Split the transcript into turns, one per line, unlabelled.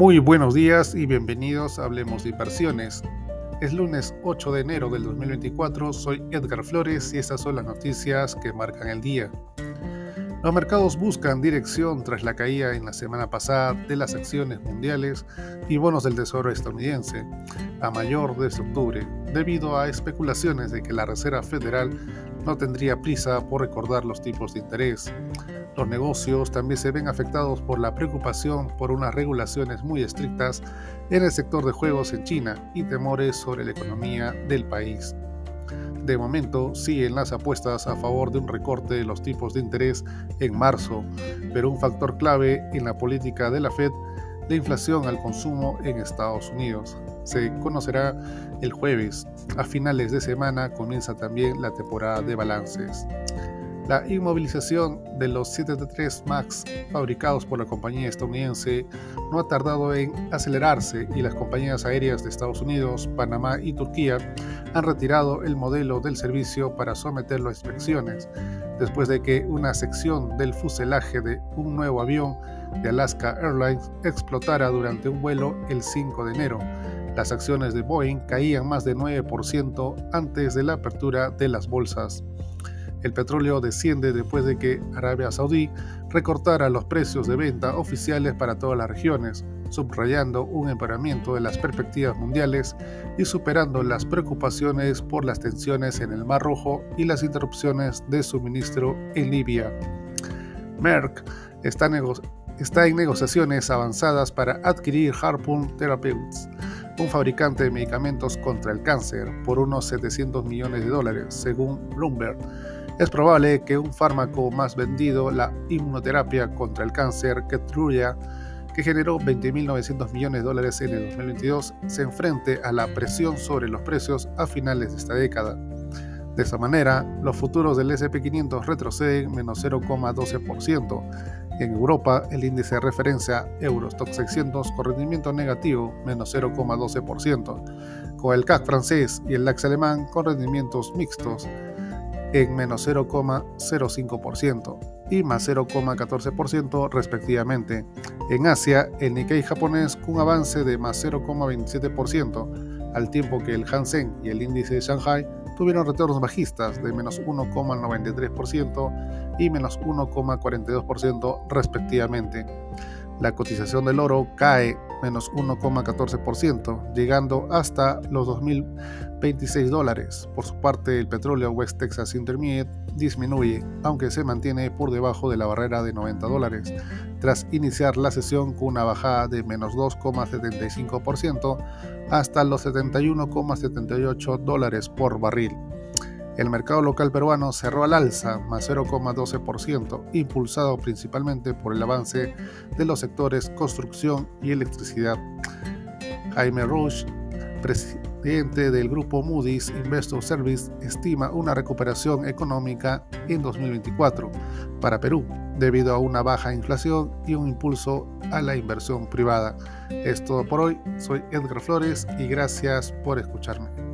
Muy buenos días y bienvenidos a Hablemos de Inversiones. Es lunes 8 de enero del 2024, soy Edgar Flores y estas son las noticias que marcan el día. Los mercados buscan dirección tras la caída en la semana pasada de las acciones mundiales y bonos del Tesoro estadounidense, a mayor desde octubre, debido a especulaciones de que la Reserva Federal no tendría prisa por recordar los tipos de interés. Los negocios también se ven afectados por la preocupación por unas regulaciones muy estrictas en el sector de juegos en China y temores sobre la economía del país. De momento siguen las apuestas a favor de un recorte de los tipos de interés en marzo, pero un factor clave en la política de la Fed, la inflación al consumo en Estados Unidos. Se conocerá el jueves. A finales de semana comienza también la temporada de balances. La inmovilización de los 737 MAX fabricados por la compañía estadounidense no ha tardado en acelerarse y las compañías aéreas de Estados Unidos, Panamá y Turquía han retirado el modelo del servicio para someterlo a inspecciones, después de que una sección del fuselaje de un nuevo avión de Alaska Airlines explotara durante un vuelo el 5 de enero. Las acciones de Boeing caían más de 9% antes de la apertura de las bolsas. El petróleo desciende después de que Arabia Saudí recortara los precios de venta oficiales para todas las regiones, subrayando un empeoramiento de las perspectivas mundiales y superando las preocupaciones por las tensiones en el Mar Rojo y las interrupciones de suministro en Libia. Merck está, está en negociaciones avanzadas para adquirir Harpoon Therapeutics, un fabricante de medicamentos contra el cáncer, por unos 700 millones de dólares, según Bloomberg es probable que un fármaco más vendido, la inmunoterapia contra el cáncer, Keytruda, que generó 20.900 millones de dólares en el 2022, se enfrente a la presión sobre los precios a finales de esta década. De esta manera, los futuros del SP500 retroceden menos 0,12%. En Europa, el índice de referencia Eurostock 600 con rendimiento negativo, menos 0,12%, con el CAC francés y el DAX alemán con rendimientos mixtos, en menos 0,05% y más 0,14% respectivamente. En Asia, el Nikkei japonés con un avance de más 0,27%, al tiempo que el Hansen y el índice de Shanghai tuvieron retornos bajistas de menos 1,93% y menos 1,42% respectivamente. La cotización del oro cae menos 1,14%, llegando hasta los 2.026 dólares. Por su parte, el petróleo West Texas Intermediate disminuye, aunque se mantiene por debajo de la barrera de 90 dólares, tras iniciar la sesión con una bajada de menos 2,75% hasta los 71,78 dólares por barril. El mercado local peruano cerró al alza, más 0,12%, impulsado principalmente por el avance de los sectores construcción y electricidad. Jaime Roche, presidente del grupo Moody's Investor Service, estima una recuperación económica en 2024 para Perú, debido a una baja inflación y un impulso a la inversión privada. Es todo por hoy, soy Edgar Flores y gracias por escucharme.